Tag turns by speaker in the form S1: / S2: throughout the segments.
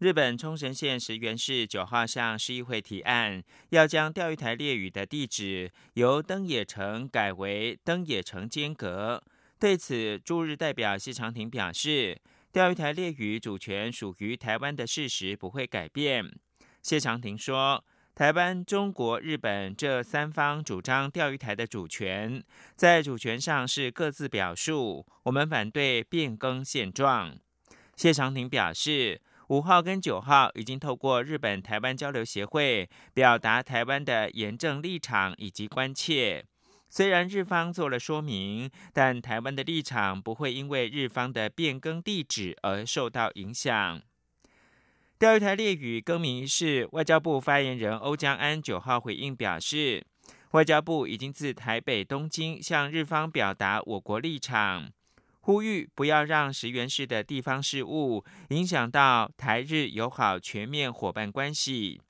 S1: 日本冲绳县石原市九号向市议会提案，要将钓鱼台列屿的地址由登野城改为登野城间隔。对此，驻日代表谢长廷表示，钓鱼台列屿主权属于台湾的事实不会改变。谢长廷说，台湾、中国、日本这三方主张钓鱼台的主权，在主权上是各自表述，我们反对变更现状。谢长廷表示。五号跟九号已经透过日本台湾交流协会表达台湾的严正立场以及关切。虽然日方做了说明，但台湾的立场不会因为日方的变更地址而受到影响。钓鱼台列屿更名仪式，外交部发言人欧江安九号回应表示，外交部已经自台北、东京向日方表达我国立场。呼吁不要让石原市的地方事务影响到台日友好全面伙伴关系。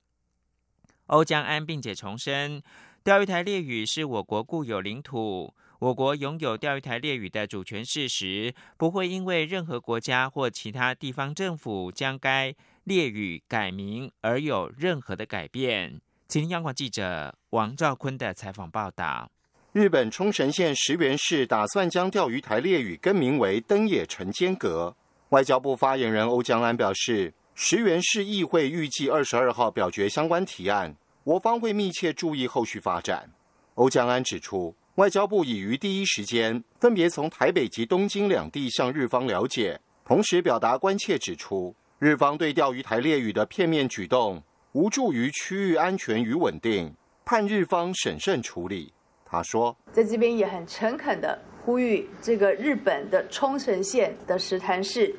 S1: 欧江安并且重申，钓鱼台列屿是我国固有领土，我国拥有钓鱼台列屿的主权事实，不会因为任何国家或其他地方政府将该列屿改名而有任何的改变。请听央广记者王兆坤的采访报道。
S2: 日本冲绳县石原市打算将钓鱼台列屿更名为登野城间阁。外交部发言人欧江安表示，石原市议会预计二十二号表决相关提案，我方会密切注意后续发展。欧江安指出，外交部已于第一时间分别从台北及东京两地向日方了解，同时表达关切，指出日方对钓鱼台列屿的片面举动无助于区域安全与稳定，盼日方审慎处理。他说，
S3: 在这边也很诚恳的呼吁这个日本的冲绳县的石潭市，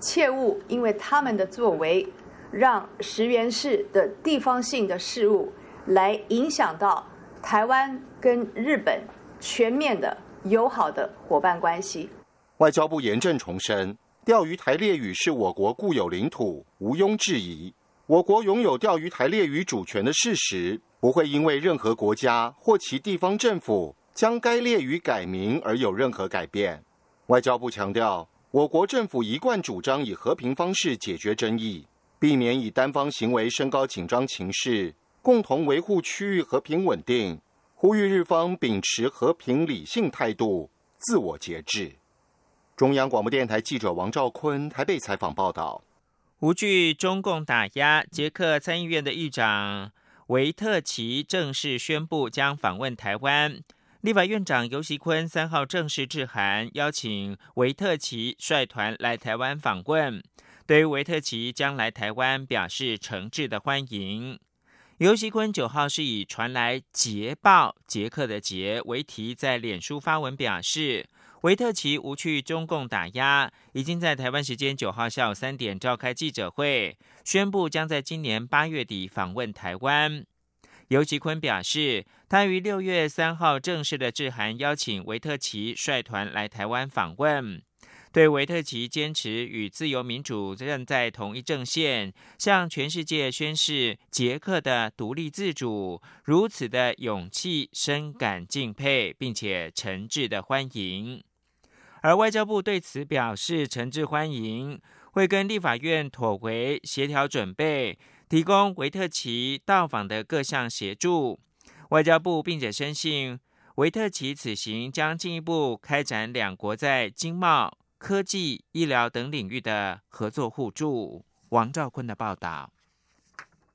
S3: 切勿因为他们的作为，让石原市的地方性的事务来影响到台湾跟日本全面的友好的伙伴关系。
S2: 外交部严正重申，钓鱼台列屿是我国固有领土，毋庸置疑。我国拥有钓鱼台列屿主权的事实。不会因为任何国家或其地方政府将该列屿改名而有任何改变。外交部强调，我国政府一贯主张以和平方式解决争议，避免以单方行为升高紧张情势，共同维护区域和平稳定。呼吁日方秉持和平理性态度，自我节制。中央广播电台记者王兆坤台北采访报道。
S1: 无惧中共打压，捷克参议院的议长。维特奇正式宣布将访问台湾。立法院长尤锡坤三号正式致函，邀请维特奇率团来台湾访问。对于维特奇将来台湾，表示诚挚的欢迎。尤锡坤九号是以“传来捷报”捷克的捷为题，在脸书发文表示。维特奇无去中共打压，已经在台湾时间九号下午三点召开记者会，宣布将在今年八月底访问台湾。尤吉坤表示，他于六月三号正式的致函邀请维特奇率团来台湾访问，对维特奇坚持与自由民主站在同一阵线，向全世界宣示捷克的独立自主，如此的勇气深感敬佩，并且诚挚的欢迎。而外交部对此表示诚挚欢迎，会跟立法院妥回协调准备，提供维特奇到访的各项协助。外交部并且深信，维特奇此行将进一步开展两国在经贸、科技、医疗等领域的合作互助。王兆坤的报道。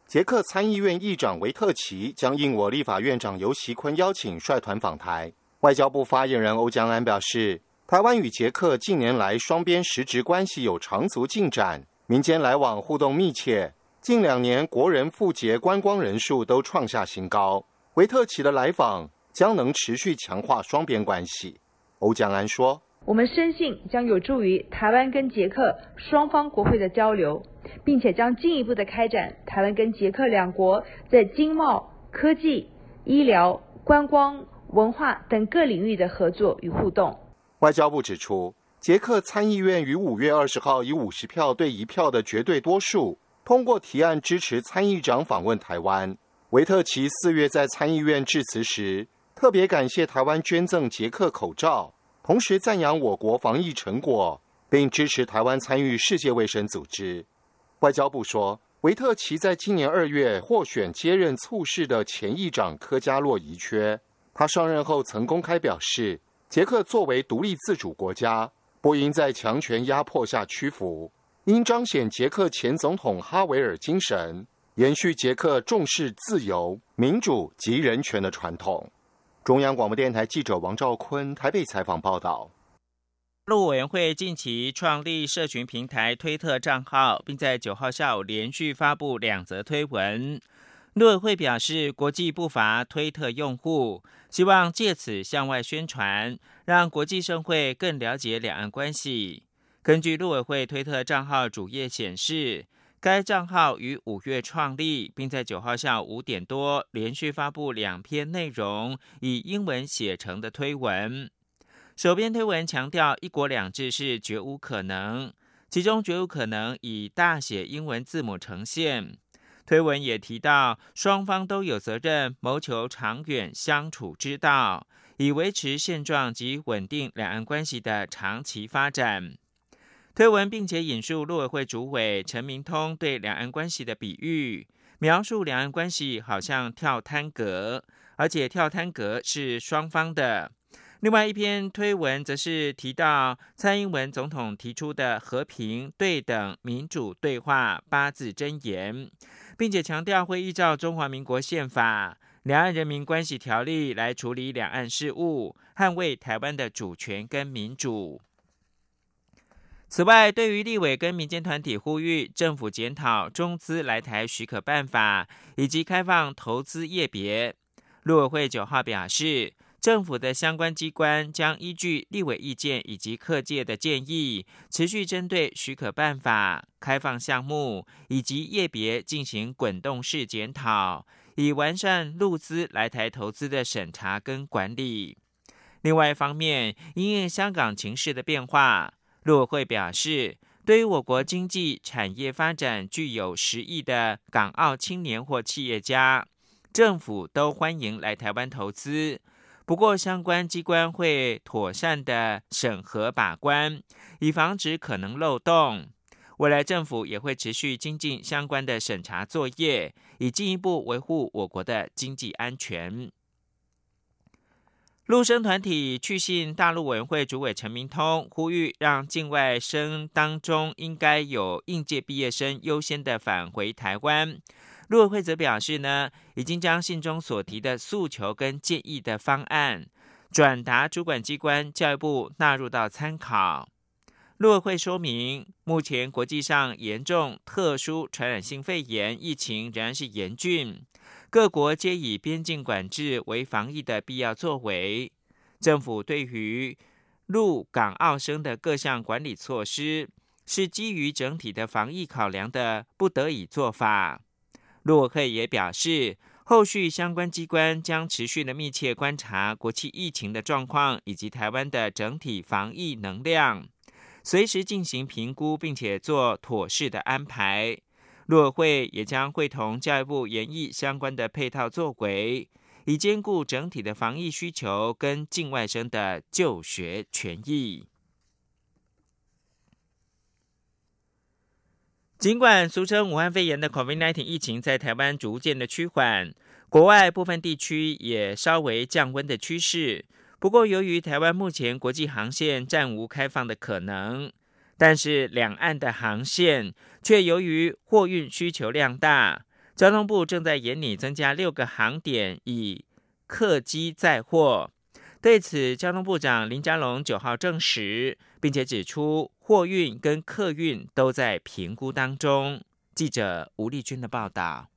S2: 捷克参议院议长维特奇将应我立法院长尤锡坤邀请，率团访台。外交部发言人欧江安表示。台湾与捷克近年来双边实质关系有长足进展，民间来往互动密切。近两年国人赴捷观光人数都创下新高。维特奇的来访将能持续强化双边关系。欧江安说：“
S3: 我们深信将有助于台湾跟捷克双方国会的交流，并且将进一步的开展台湾跟捷克两国在经贸、科技、医疗、观光、文化等各领域的合作与互动。”
S2: 外交部指出，捷克参议院于五月二十号以五十票对一票的绝对多数通过提案，支持参议长访问台湾。维特奇四月在参议院致辞时，特别感谢台湾捐赠捷克口罩，同时赞扬我国防疫成果，并支持台湾参与世界卫生组织。外交部说，维特奇在今年二月获选接任促事的前议长科加洛遗缺。他上任后曾公开表示，捷克作为独立自主国家，不应在强权压迫下屈服，应彰显捷克前总统哈维尔精神。延续捷克重视自由、民主及人权的传统。中央广播电台记者王兆坤台北采访报道。
S1: 陆委员会近期创立社群平台推特账号，并在九号下午连续发布两则推文。陆委会表示，国际不乏推特用户，希望借此向外宣传，让国际社会更了解两岸关系。根据陆委会推特账号主页显示。该账号于五月创立，并在九号下午五点多连续发布两篇内容以英文写成的推文。首篇推文强调“一国两制”是绝无可能，其中“绝无可能”以大写英文字母呈现。推文也提到，双方都有责任谋求长远相处之道，以维持现状及稳定两岸关系的长期发展。推文并且引述陆委会主委陈明通对两岸关系的比喻，描述两岸关系好像跳滩阁，而且跳滩阁是双方的。另外一篇推文则是提到蔡英文总统提出的和平、对等、民主对话八字真言，并且强调会依照中华民国宪法、两岸人民关系条例来处理两岸事务，捍卫台湾的主权跟民主。此外，对于立委跟民间团体呼吁政府检讨中资来台许可办法以及开放投资业别，陆委会九号表示，政府的相关机关将依据立委意见以及客界的建议，持续针对许可办法、开放项目以及业别进行滚动式检讨，以完善陆资来台投资的审查跟管理。另外一方面，因应香港情势的变化。陆委会表示，对于我国经济产业发展具有实益的港澳青年或企业家，政府都欢迎来台湾投资。不过，相关机关会妥善的审核把关，以防止可能漏洞。未来政府也会持续精进相关的审查作业，以进一步维护我国的经济安全。陆生团体去信大陆委员会主委陈明通，呼吁让境外生当中应该有应届毕业生优先的返回台湾。陆委会则表示呢，已经将信中所提的诉求跟建议的方案转达主管机关教育部纳入到参考。陆委会说明，目前国际上严重特殊传染性肺炎疫情仍然是严峻。各国皆以边境管制为防疫的必要作为，政府对于陆港澳生的各项管理措施，是基于整体的防疫考量的不得已做法。陆委会也表示，后续相关机关将持续的密切观察国际疫情的状况以及台湾的整体防疫能量，随时进行评估，并且做妥适的安排。陆委会也将会同教育部研议相关的配套作为，以兼顾整体的防疫需求跟境外生的就学权益。尽管俗称武汉肺炎的 COVID-19 疫情在台湾逐渐的趋缓，国外部分地区也稍微降温的趋势，不过由于台湾目前国际航线暂无开放的可能。但是两岸的航线却由于货运需求量大，交通部正在严拟增加六个航点以客机载货。对此，交通部长林佳龙九号证实，并且指出货运跟客运都在评估当中。记者吴丽君的报道。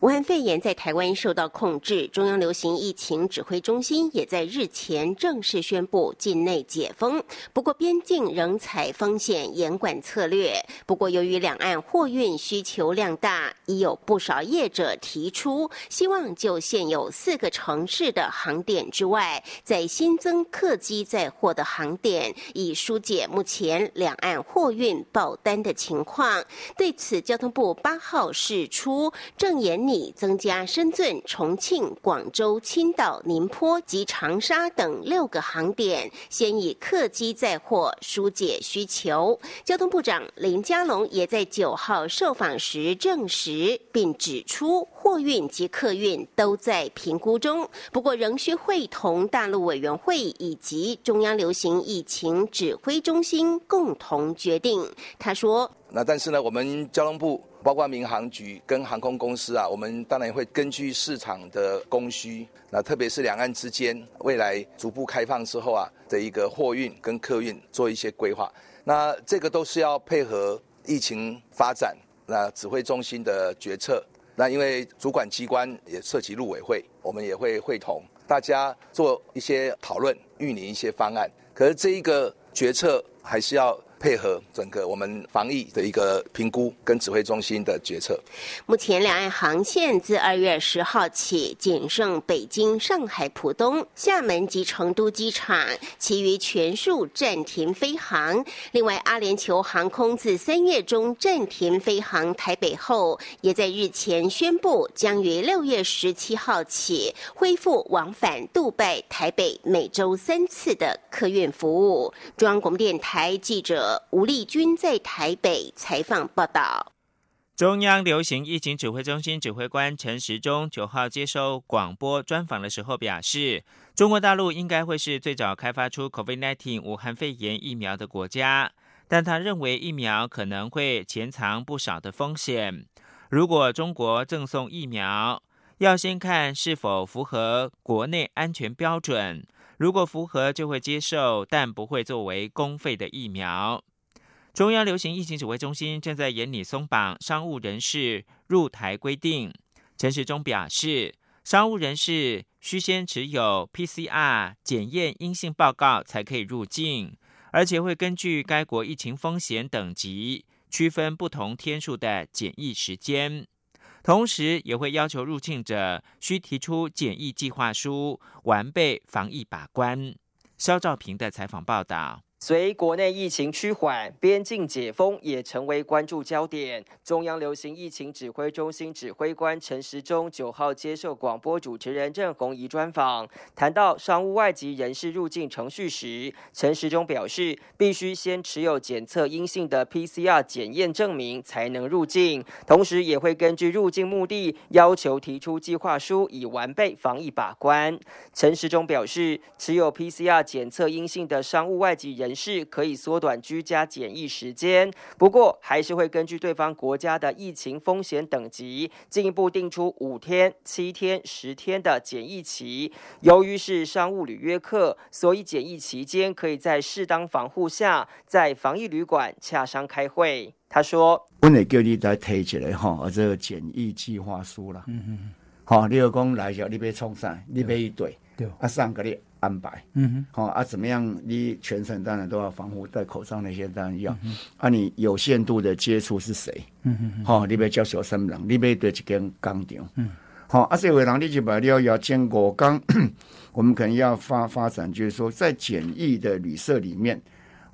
S4: 武汉肺炎在台湾受到控制，中央流行疫情指挥中心也在日前正式宣布境内解封。不过，边境仍采风险严管策略。不过，由于两岸货运需求量大，已有不少业者提出希望就现有四个城市的航点之外，再新增客机载货的航点，以疏解目前两岸货运爆单的情况。对此，交通部八号释出正言研。拟增加深圳、重庆、广州、青岛、宁波及长沙等六个航点，先以客机载货疏解需求。交通部长林佳龙也在九号受访时证实，并指出货运及客运都在评估中，不过仍需会同大陆委员会以及中央流行疫情指挥中心共同决定。他说：“
S5: 那但是呢，我们交通部。”包括民航局跟航空公司啊，我们当然会根据市场的供需，那特别是两岸之间未来逐步开放之后啊的一个货运跟客运做一些规划。那这个都是要配合疫情发展，那指挥中心的决策。那因为主管机关也涉及陆委会，我们也会会同大家做一些讨论，预拟一些方案。可是这一个决策还是要。配合整个我们防疫的一个评估跟指挥中心的决策。
S4: 目前两岸航线自二月十号起仅剩北京、上海浦东、厦门及成都机场，其余全数暂停飞航。另外，阿联酋航空自三月中暂停飞航台北后，也在日前宣布将于六月十七号起恢复往返杜拜、台北每周三次的客运服务。中央广播电台记者。吴立军在台北采访报道。
S1: 中央流行疫情指挥中心指挥官陈时中九号接受广播专访的时候表示，中国大陆应该会是最早开发出 COVID-19 武汉肺炎疫苗的国家，但他认为疫苗可能会潜藏不少的风险。如果中国赠送疫苗，要先看是否符合国内安全标准。如果符合，就会接受，但不会作为公费的疫苗。中央流行疫情指挥中心正在严拟松绑商务人士入台规定。陈时中表示，商务人士需先持有 PCR 检验阴性报告才可以入境，而且会根据该国疫情风险等级，区分不同天数的检疫时间。同时，也会要求入境者需提出检疫计划书，完备防疫把关。肖兆平的采访报道。
S6: 随国内疫情趋缓，边境解封也成为关注焦点。中央流行疫情指挥中心指挥官陈时中九号接受广播主持人郑红仪专访，谈到商务外籍人士入境程序时，陈时中表示，必须先持有检测阴性的 PCR 检验证明才能入境，同时也会根据入境目的要求提出计划书，以完备防疫把关。陈时中表示，持有 PCR 检测阴性的商务外籍人是可以缩短居家检疫时间，不过还是会根据对方国家的疫情风险等级，进一步定出五天、七天、十天的检疫期。由于是商务旅约客，所以检疫期间可以在适当防护下，在防疫旅馆洽商开会。他说：“
S7: 我得叫你来提起来哈，这个检疫计划书了。嗯嗯，好，你要讲来着，你别冲上，你别一对，对，啊，上个月。”安排，嗯哼，好啊，怎么样？你全程当然都要防护，戴口罩那些当然要。啊，你有限度的接触是谁？嗯哼，好，你别叫小三人，你别对一间工厂。嗯，好，啊，这位人你就把你要要建国刚，我们可能要发发展，就是说在简易的旅社里面。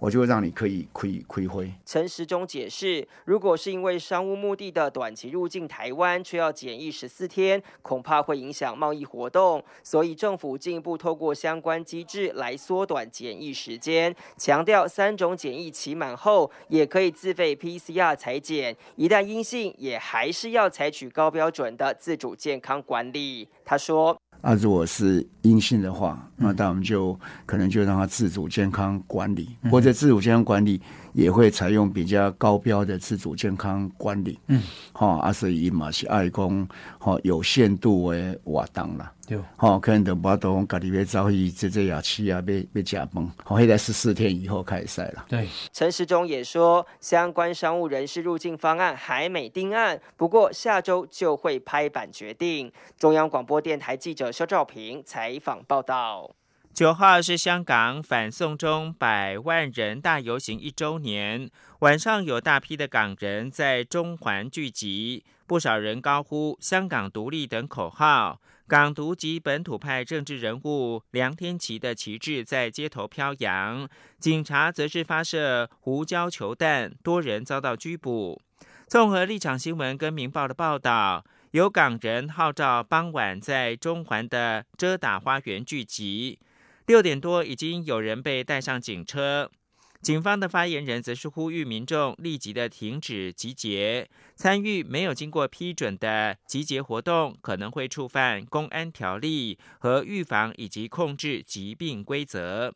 S7: 我就让你可以亏亏灰。
S6: 陈时中解释，如果是因为商务目的的短期入境台湾，却要检疫十四天，恐怕会影响贸易活动，所以政府进一步透过相关机制来缩短检疫时间。强调三种检疫期满后，也可以自费 PCR 裁剪，一旦阴性，也还是要采取高标准的自主健康管理。他说。
S7: 啊，如果是阴性的话，那那我们就可能就让他自主健康管理，或者自主健康管理也会采用比较高标的自主健康管理。嗯，好，啊，所以马是爱公好有限度为瓦当了。对，吼，可能都无多讲家己要走去这这夜市啊，要要食饭，好，现在十四天以后开赛了。
S6: 对，陈时中也说，相关商务人士入境方案还没定案，不过下周就会拍板决定。中央广播电台记者肖兆平采访报道。
S1: 九号是香港反送中百万人大游行一周年，晚上有大批的港人在中环聚集，不少人高呼“香港独立”等口号，港独及本土派政治人物梁天琦的旗帜在街头飘扬，警察则是发射胡椒球弹，多人遭到拘捕。综合立场新闻跟明报的报道，有港人号召傍晚在中环的遮打花园聚集。六点多，已经有人被带上警车。警方的发言人则是呼吁民众立即的停止集结，参与没有经过批准的集结活动，可能会触犯公安条例和预防以及控制疾病规则。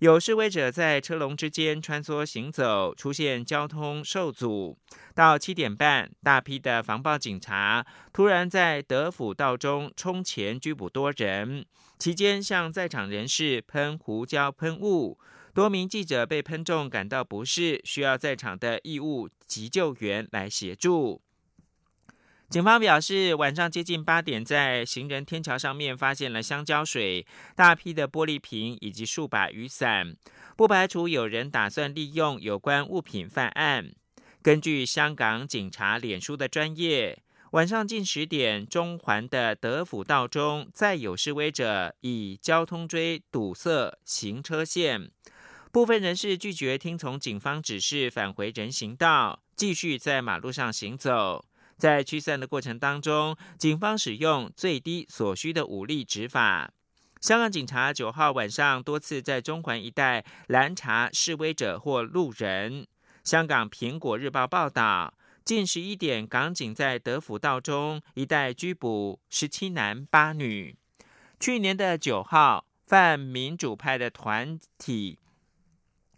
S1: 有示威者在车龙之间穿梭行走，出现交通受阻。到七点半，大批的防暴警察突然在德辅道中冲前拘捕多人。期间向在场人士喷胡椒喷雾，多名记者被喷中感到不适，需要在场的义务急救员来协助。警方表示，晚上接近八点，在行人天桥上面发现了香蕉水、大批的玻璃瓶以及数把雨伞，不排除有人打算利用有关物品犯案。根据香港警察脸书的专业。晚上近十点，中环的德辅道中再有示威者以交通锥堵塞行车线，部分人士拒绝听从警方指示，返回人行道，继续在马路上行走。在驱散的过程当中，警方使用最低所需的武力执法。香港警察九号晚上多次在中环一带拦查示威者或路人。香港苹果日报报道。近十一点，港警在德辅道中一带拘捕十七男八女。去年的九号，泛民主派的团体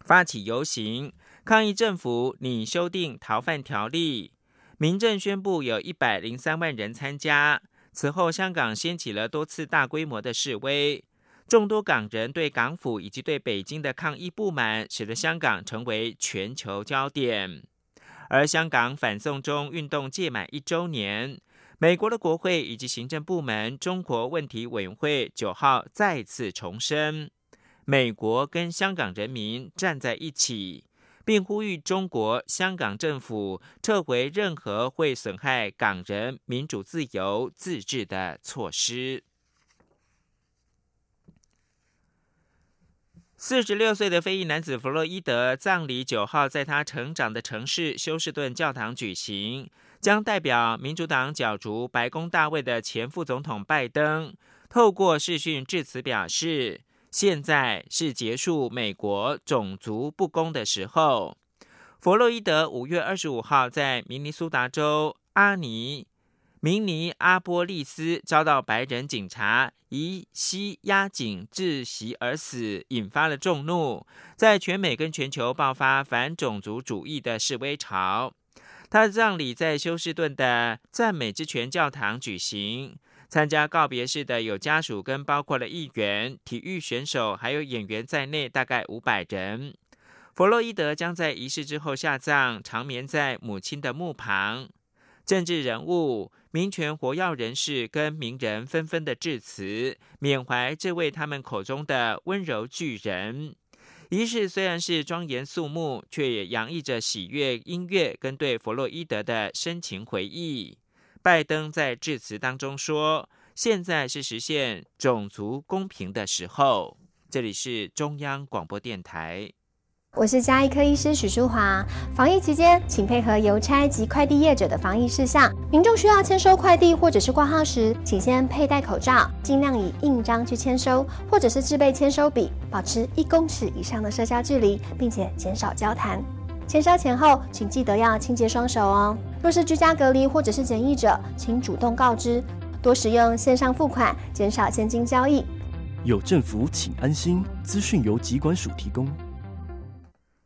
S1: 发起游行，抗议政府拟修订逃犯条例。民政宣布有一百零三万人参加。此后，香港掀起了多次大规模的示威，众多港人对港府以及对北京的抗议不满，使得香港成为全球焦点。而香港反送中运动届满一周年，美国的国会以及行政部门中国问题委员会九号再次重申，美国跟香港人民站在一起，并呼吁中国香港政府撤回任何会损害港人民主自由自治的措施。四十六岁的非裔男子弗洛伊德葬礼九号在他成长的城市休斯顿教堂举行，将代表民主党角逐白宫大位的前副总统拜登透过视讯致辞表示：“现在是结束美国种族不公的时候。”弗洛伊德五月二十五号在明尼苏达州阿尼。明尼阿波利斯遭到白人警察以膝压颈窒息而死，引发了众怒，在全美跟全球爆发反种族主义的示威潮。他的葬礼在休斯顿的赞美之泉教堂举行，参加告别式的有家属跟包括了议员、体育选手还有演员在内，大概五百人。弗洛伊德将在仪式之后下葬，长眠在母亲的墓旁。政治人物。民权活跃人士跟名人纷纷的致辞，缅怀这位他们口中的温柔巨人。仪式虽然是庄严肃穆，却也洋溢着喜悦音乐跟对弗洛伊德的深情回忆。拜登在致辞当中说：“现在是实现种族公平的时候。”这里是中央广播电台。
S8: 我是加医科医师许淑华。防疫期间，请配合邮差及快递业者的防疫事项。民众需要签收快递或者是挂号时，请先佩戴口罩，尽量以印章去签收，或者是自备签收笔，保持一公尺以上的社交距离，并且减少交谈。签收前后，请记得要清洁双手哦。若是居家隔离或者是检疫者，请主动告知，多使用线上付款，减少现金交易。
S9: 有政府，请安心。资讯由疾管署提供。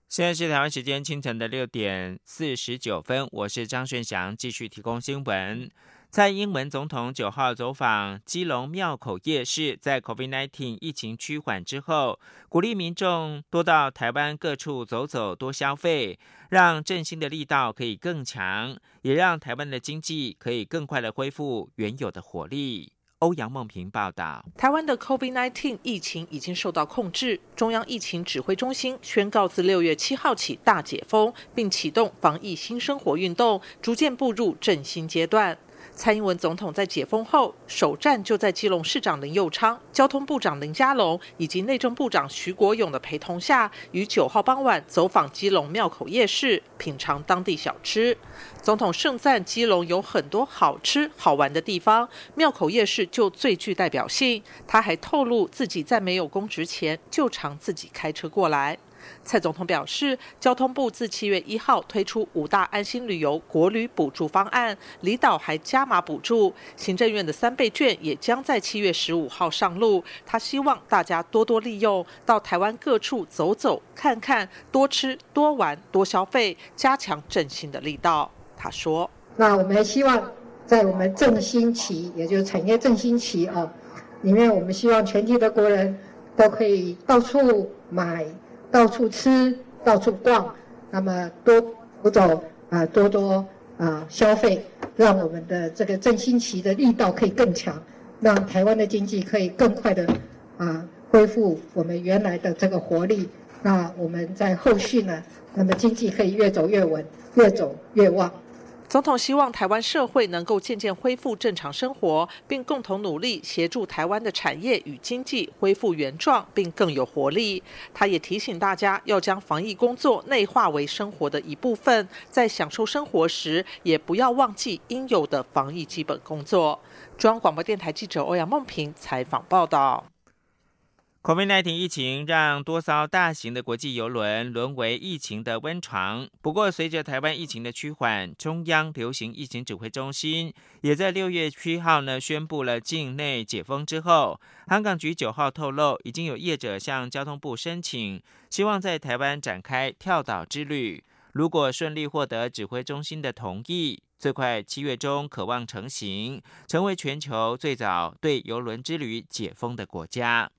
S1: 现在是台湾时间清晨的六点四十九分，我是张炫翔，继续提供新闻。蔡英文总统九号走访基隆庙口夜市，在 COVID-19 疫情趋缓之后，鼓励民众多到台湾各处走走，多消费，让振兴的力道可以更强，也让台湾的经济可以更快的恢复原有的活力。欧阳梦平报道：
S10: 台湾的 COVID-19 疫情已经受到控制，中央疫情指挥中心宣告自六月七号起大解封，并启动防疫新生活运动，逐渐步入振兴阶段。蔡英文总统在解封后首站就在基隆市长林佑昌、交通部长林佳龙以及内政部长徐国勇的陪同下，于九号傍晚走访基隆庙口夜市，品尝当地小吃。总统盛赞基隆有很多好吃好玩的地方，庙口夜市就最具代表性。他还透露自己在没有公职前就常自己开车过来。蔡总统表示，交通部自七月一号推出五大安心旅游国旅补助方案，离岛还加码补助。行政院的三倍券也将在七月十五号上路。他希望大家多多利用，到台湾各处走走看看，多吃多玩多消费，加强振兴的力道。他说：“
S11: 那我们希望在我们振兴期，也就是产业振兴期啊，里面我们希望全体的国人都可以到处买。”到处吃，到处逛，那么多走走啊，多多啊消费，让我们的这个振兴期的力道可以更强，让台湾的经济可以更快的啊恢复我们原来的这个活力。那我们在后续呢，那么经济可以越走越稳，越走越旺。
S10: 总统希望台湾社会能够渐渐恢复正常生活，并共同努力协助台湾的产业与经济恢复原状，并更有活力。他也提醒大家要将防疫工作内化为生活的一部分，在享受生活时也不要忘记应有的防疫基本工作。中央广播电台记者欧阳梦平采访报道。
S1: COVID-19 疫情让多艘大型的国际游轮沦为疫情的温床。不过，随着台湾疫情的趋缓，中央流行疫情指挥中心也在六月七号呢宣布了境内解封之后，香港局九号透露，已经有业者向交通部申请，希望在台湾展开跳岛之旅。如果顺利获得指挥中心的同意，最快七月中可望成行，成为全球最早对游轮之旅解封的国家。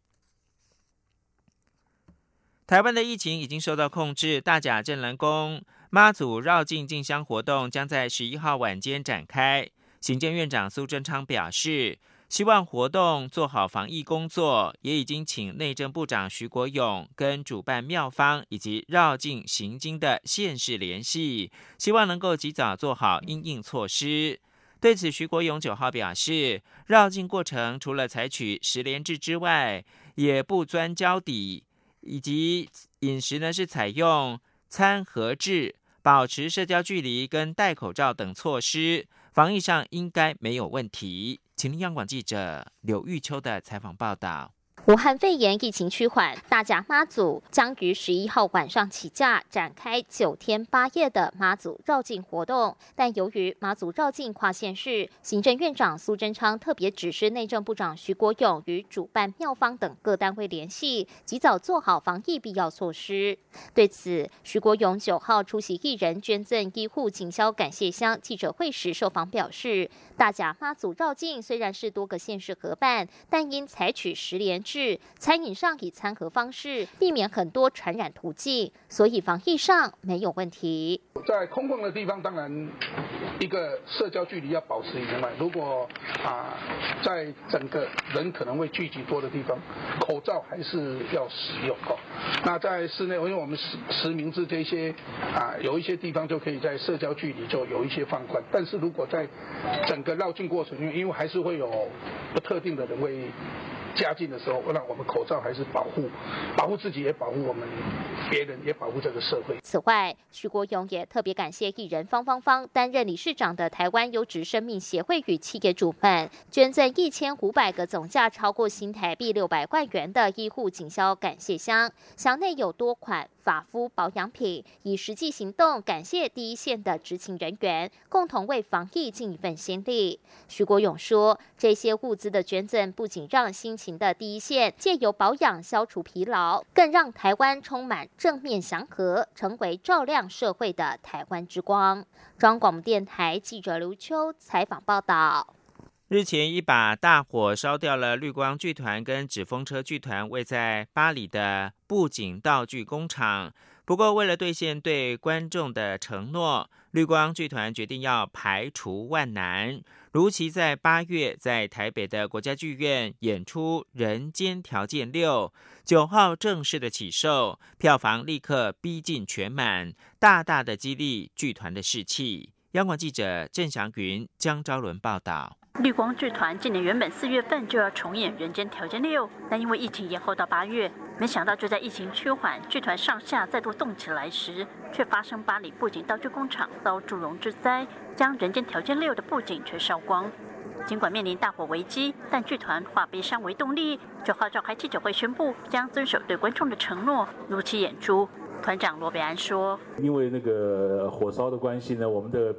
S1: 台湾的疫情已经受到控制，大甲镇澜宫妈祖绕境进香活动将在十一号晚间展开。行政院长苏贞昌表示，希望活动做好防疫工作，也已经请内政部长徐国勇跟主办庙方以及绕境行经的县市联系，希望能够及早做好应应措施。对此，徐国勇九号表示，绕境过程除了采取十连制之外，也不钻交底。以及饮食呢是采用餐盒制，保持社交距离跟戴口罩等措施，防疫上应该没有问题。请听央广记者刘玉秋的采访报道。
S12: 武汉肺炎疫情趋缓，大甲妈祖将于十一号晚上起驾，展开九天八夜的妈祖绕境活动。但由于妈祖绕境跨县市，行政院长苏贞昌特别指示内政部长徐国勇与主办庙方等各单位联系，及早做好防疫必要措施。对此，徐国勇九号出席艺人捐赠医护警消感谢箱记者会时受访表示，大甲妈祖绕境虽然是多个县市合办，但因采取十连。是餐饮上以餐盒方式，避免很多传染途径，所以防疫上没有问题。
S13: 在空旷的地方，当然一个社交距离要保持以外，如果啊在整个人可能会聚集多的地方，口罩还是要使用哦。那在室内，因为我们实实名制这些啊，有一些地方就可以在社交距离就有一些放宽。但是如果在整个绕境过程中，因为还是会有不特定的人会。家境的时候，让我们口罩还是保护，保护自己也保护我们别人，也保护这个社会。
S12: 此外，徐国勇也特别感谢艺人方方方担任理事长的台湾优质生命协会与企业主们捐赠一千五百个总价超过新台币六百万元的医护警消感谢箱，箱内有多款法肤保养品，以实际行动感谢第一线的执勤人员，共同为防疫尽一份心力。徐国勇说，这些物资的捐赠不仅让辛勤的第一线借由保养消除疲劳，更让台湾充满正面祥和，成为照亮社会的台湾之光。中央广播电台记者刘秋采访报道。
S1: 日前，一把大火烧掉了绿光剧团跟纸风车剧团位在巴黎的布景道具工厂。不过，为了兑现对观众的承诺，绿光剧团决定要排除万难，如期在八月在台北的国家剧院演出《人间条件六》，九号正式的起售，票房立刻逼近全满，大大的激励剧团的士气。央广记者郑祥云、江昭伦报道。
S14: 绿光剧团今年原本四月份就要重演《人间条件六》，但因为疫情延后到八月。没想到就在疫情趋缓、剧团上下再度动起来时，却发生巴黎布景道具工厂遭祝融之灾，将《人间条件六》的布景全烧光。尽管面临大火危机，但剧团化悲伤为动力，九号召开记者会宣布将遵守对观众的承诺，如期演出。团长罗北安说：“
S15: 因为那个火烧的关系呢，我们的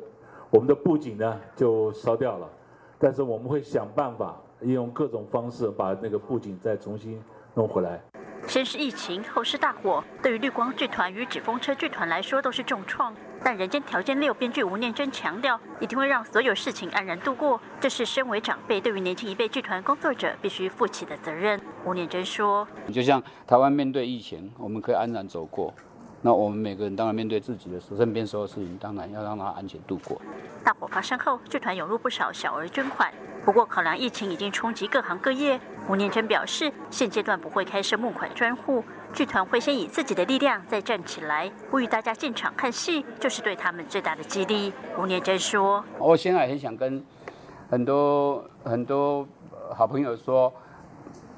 S15: 我们的布景呢就烧掉了。”但是我们会想办法，利用各种方式把那个布景再重新弄回来。
S14: 先是疫情，后是大火，对于绿光剧团与纸风车剧团来说都是重创。但《人间条件六》编剧吴念真强调，一定会让所有事情安然度过，这是身为长辈对于年轻一辈剧团工作者必须负起的责任。吴念真说：“
S16: 就像台湾面对疫情，我们可以安然走过。”那我们每个人当然面对自己的身边所有事情，当然要让它安全度过。
S14: 大火发生后，剧团涌入不少小额捐款。不过，考量疫情已经冲击各行各业，吴念真表示，现阶段不会开设募款专户，剧团会先以自己的力量再站起来。呼吁大家进场看戏，就是对他们最大的激励。吴念真说：“
S16: 我现在很想跟很多很多好朋友说。”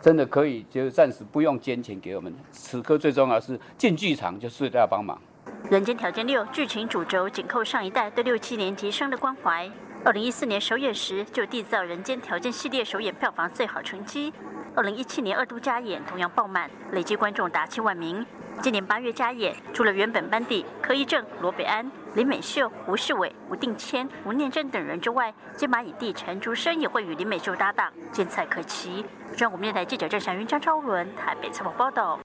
S16: 真的可以，就暂时不用捐钱给我们。此刻最重要是进剧场，就是要帮忙。
S14: 人间条件六剧情主轴紧扣上一代对六七年级生的关怀。二零一四年首演时就缔造人间条件系列首演票房最好成绩。二零一七年二度加演同样爆满，累计观众达七万名。今年八月加演，除了原本班底柯一正、罗北安、林美秀、吴世伟、吴定谦、吴念真等人之外，金马影帝陈竹生也会与林美秀搭档，见彩可期。中国面台记者郑祥云、张超伦台北采访报道。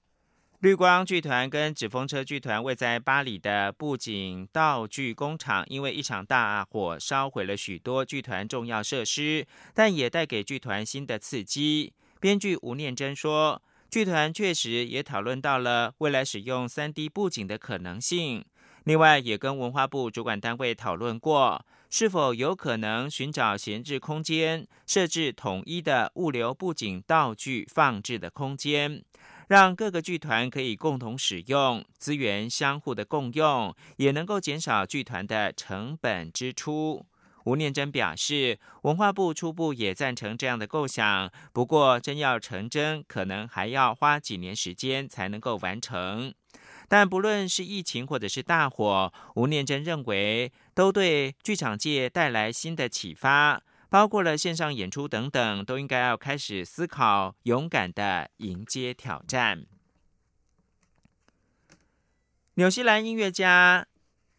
S1: 绿光剧团跟纸风车剧团位在巴黎的布景道具工厂，因为一场大火烧毁了许多剧团重要设施，但也带给剧团新的刺激。编剧吴念真说。剧团确实也讨论到了未来使用三 D 布景的可能性，另外也跟文化部主管单位讨论过，是否有可能寻找闲置空间，设置统一的物流布景道具放置的空间，让各个剧团可以共同使用，资源相互的共用，也能够减少剧团的成本支出。吴念真表示，文化部初步也赞成这样的构想，不过真要成真，可能还要花几年时间才能够完成。但不论是疫情或者是大火，吴念真认为都对剧场界带来新的启发，包括了线上演出等等，都应该要开始思考，勇敢的迎接挑战。纽西兰音乐家。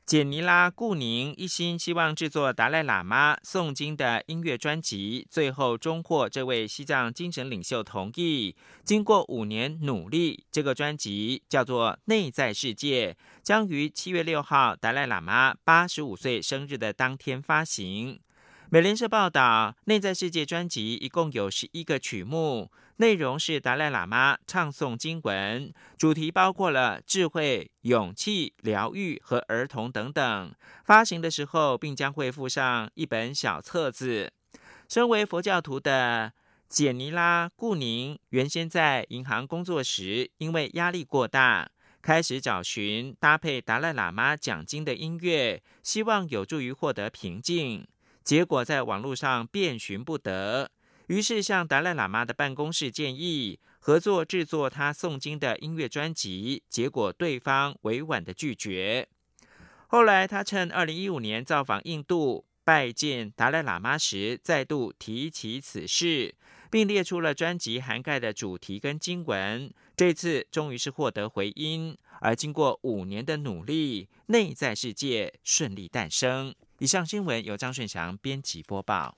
S1: 简尼拉·顾宁一心希望制作达赖喇嘛诵经的音乐专辑，最后终获这位西藏精神领袖同意。经过五年努力，这个专辑叫做《内在世界》，将于七月六号达赖喇嘛八十五岁生日的当天发行。美联社报道，《内在世界》专辑一共有十一个曲目。内容是达赖喇嘛唱诵经文，主题包括了智慧、勇气、疗愈和儿童等等。发行的时候，并将会附上一本小册子。身为佛教徒的简尼拉·顾宁，原先在银行工作时，因为压力过大，开始找寻搭配达赖喇嘛讲经的音乐，希望有助于获得平静。结果在网络上遍寻不得，于是向达赖喇嘛的办公室建议合作制作他诵经的音乐专辑，结果对方委婉的拒绝。后来他趁二零一五年造访印度拜见达赖喇嘛时，再度提起此事，并列出了专辑涵盖的主题跟经文。这次终于是获得回音，而经过五年的努力，内在世界顺利诞生。以上新闻由张顺祥编辑播报。